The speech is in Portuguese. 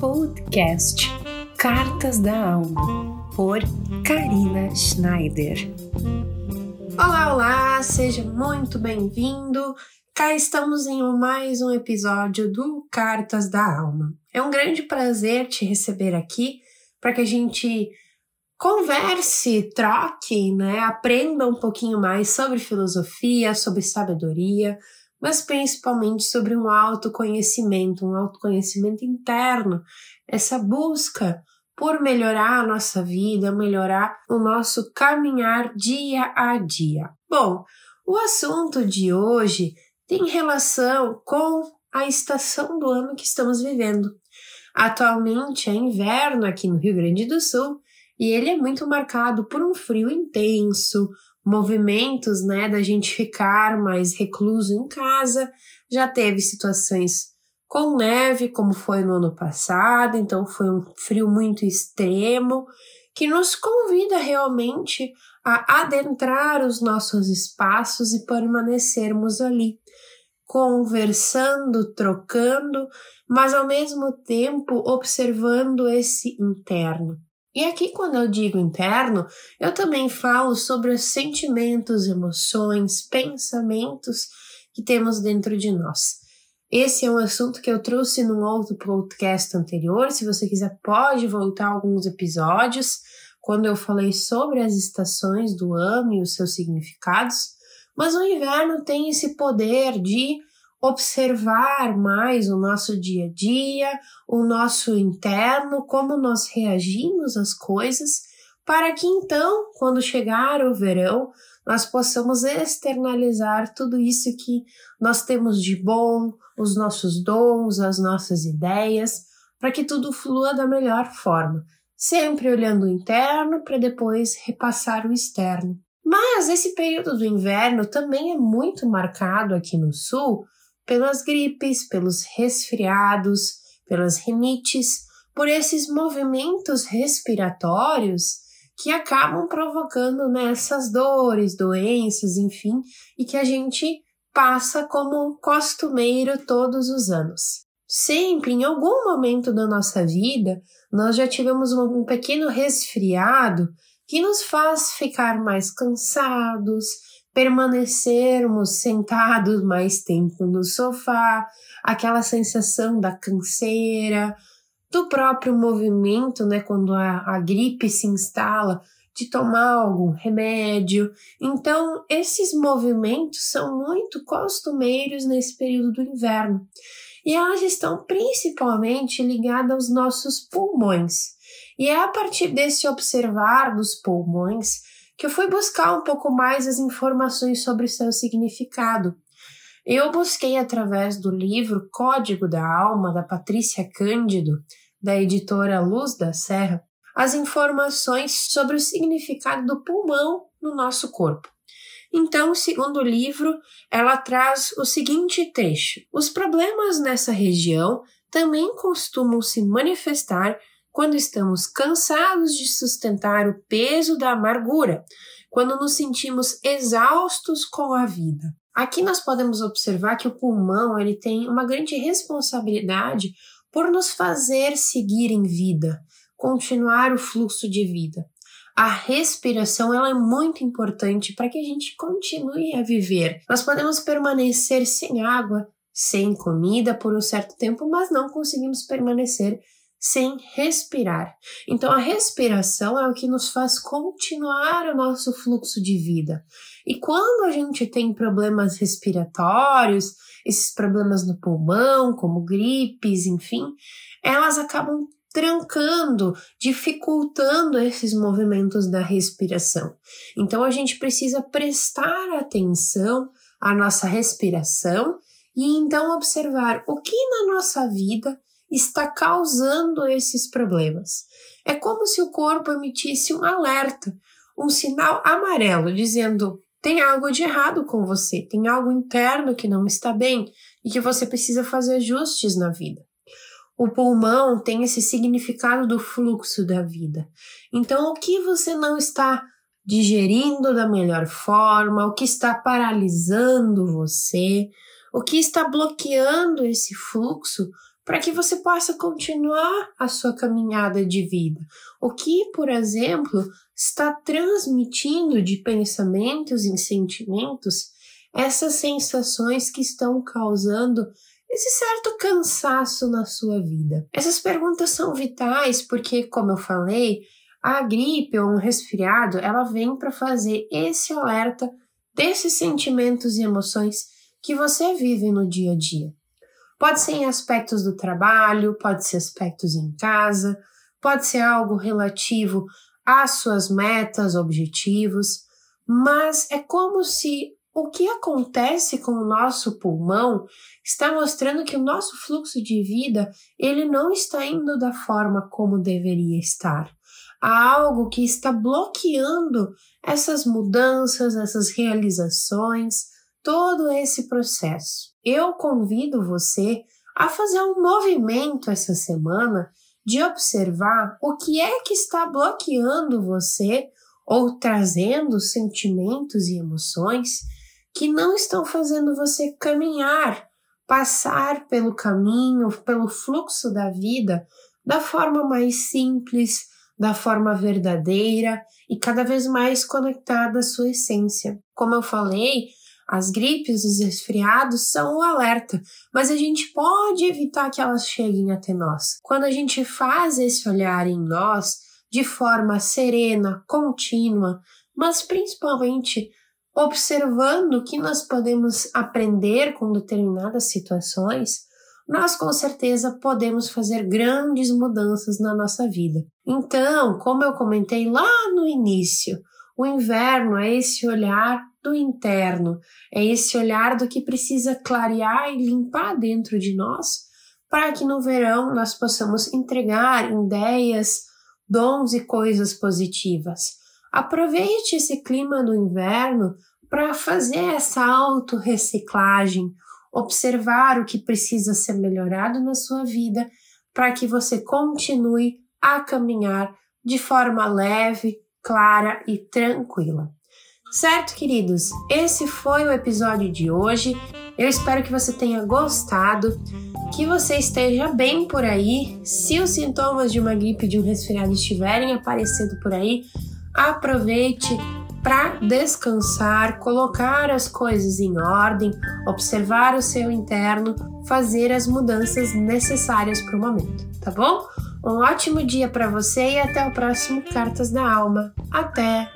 podcast Cartas da Alma, por Karina Schneider. Olá, olá, seja muito bem-vindo. Cá estamos em mais um episódio do Cartas da Alma. É um grande prazer te receber aqui para que a gente converse, troque, né? Aprenda um pouquinho mais sobre filosofia, sobre sabedoria, mas principalmente sobre um autoconhecimento, um autoconhecimento interno, essa busca por melhorar a nossa vida, melhorar o nosso caminhar dia a dia. Bom, o assunto de hoje tem relação com a estação do ano que estamos vivendo. Atualmente é inverno aqui no Rio Grande do Sul e ele é muito marcado por um frio intenso, movimentos, né, da gente ficar mais recluso em casa. Já teve situações com neve, como foi no ano passado, então foi um frio muito extremo que nos convida realmente a adentrar os nossos espaços e permanecermos ali, conversando, trocando, mas ao mesmo tempo observando esse interno. E aqui, quando eu digo interno, eu também falo sobre os sentimentos, emoções, pensamentos que temos dentro de nós. Esse é um assunto que eu trouxe num outro podcast anterior. Se você quiser, pode voltar alguns episódios, quando eu falei sobre as estações do ano e os seus significados. Mas o inverno tem esse poder de observar mais o nosso dia a dia, o nosso interno, como nós reagimos às coisas, para que então, quando chegar o verão, nós possamos externalizar tudo isso que nós temos de bom, os nossos dons, as nossas ideias, para que tudo flua da melhor forma, sempre olhando o interno para depois repassar o externo. Mas esse período do inverno também é muito marcado aqui no sul pelas gripes, pelos resfriados, pelas rinites, por esses movimentos respiratórios que acabam provocando nessas dores, doenças, enfim, e que a gente passa como costumeiro todos os anos. Sempre, em algum momento da nossa vida, nós já tivemos um pequeno resfriado que nos faz ficar mais cansados, permanecermos sentados mais tempo no sofá, aquela sensação da canseira, do próprio movimento, né, quando a, a gripe se instala, de tomar algum remédio. Então, esses movimentos são muito costumeiros nesse período do inverno. E elas estão principalmente ligadas aos nossos pulmões. E é a partir desse observar dos pulmões que eu fui buscar um pouco mais as informações sobre seu significado. Eu busquei através do livro Código da Alma, da Patrícia Cândido, da editora Luz da Serra, as informações sobre o significado do pulmão no nosso corpo. Então, segundo o livro, ela traz o seguinte trecho: Os problemas nessa região também costumam se manifestar quando estamos cansados de sustentar o peso da amargura, quando nos sentimos exaustos com a vida. Aqui nós podemos observar que o pulmão ele tem uma grande responsabilidade por nos fazer seguir em vida, continuar o fluxo de vida. A respiração ela é muito importante para que a gente continue a viver. Nós podemos permanecer sem água, sem comida por um certo tempo, mas não conseguimos permanecer sem respirar. Então, a respiração é o que nos faz continuar o nosso fluxo de vida. E quando a gente tem problemas respiratórios, esses problemas no pulmão, como gripes, enfim, elas acabam trancando, dificultando esses movimentos da respiração. Então, a gente precisa prestar atenção à nossa respiração e então observar o que na nossa vida está causando esses problemas. É como se o corpo emitisse um alerta, um sinal amarelo dizendo: tem algo de errado com você, tem algo interno que não está bem e que você precisa fazer ajustes na vida. O pulmão tem esse significado do fluxo da vida. Então, o que você não está digerindo da melhor forma, o que está paralisando você, o que está bloqueando esse fluxo, para que você possa continuar a sua caminhada de vida. O que, por exemplo, está transmitindo de pensamentos e sentimentos essas sensações que estão causando esse certo cansaço na sua vida? Essas perguntas são vitais porque, como eu falei, a gripe ou um resfriado, ela vem para fazer esse alerta desses sentimentos e emoções que você vive no dia a dia. Pode ser em aspectos do trabalho, pode ser aspectos em casa, pode ser algo relativo às suas metas, objetivos, mas é como se o que acontece com o nosso pulmão está mostrando que o nosso fluxo de vida ele não está indo da forma como deveria estar. Há algo que está bloqueando essas mudanças, essas realizações, todo esse processo. Eu convido você a fazer um movimento essa semana de observar o que é que está bloqueando você ou trazendo sentimentos e emoções que não estão fazendo você caminhar, passar pelo caminho, pelo fluxo da vida da forma mais simples, da forma verdadeira e cada vez mais conectada à sua essência. Como eu falei, as gripes, os resfriados são o alerta, mas a gente pode evitar que elas cheguem até nós. Quando a gente faz esse olhar em nós de forma serena, contínua, mas principalmente observando o que nós podemos aprender com determinadas situações, nós com certeza podemos fazer grandes mudanças na nossa vida. Então, como eu comentei lá no início, o inverno é esse olhar do interno, é esse olhar do que precisa clarear e limpar dentro de nós, para que no verão nós possamos entregar ideias, dons e coisas positivas. Aproveite esse clima do inverno para fazer essa autorreciclagem, observar o que precisa ser melhorado na sua vida para que você continue a caminhar de forma leve, clara e tranquila. Certo, queridos? Esse foi o episódio de hoje. Eu espero que você tenha gostado, que você esteja bem por aí. Se os sintomas de uma gripe, de um resfriado estiverem aparecendo por aí, aproveite para descansar, colocar as coisas em ordem, observar o seu interno, fazer as mudanças necessárias para o momento, tá bom? Um ótimo dia para você e até o próximo Cartas da Alma. Até!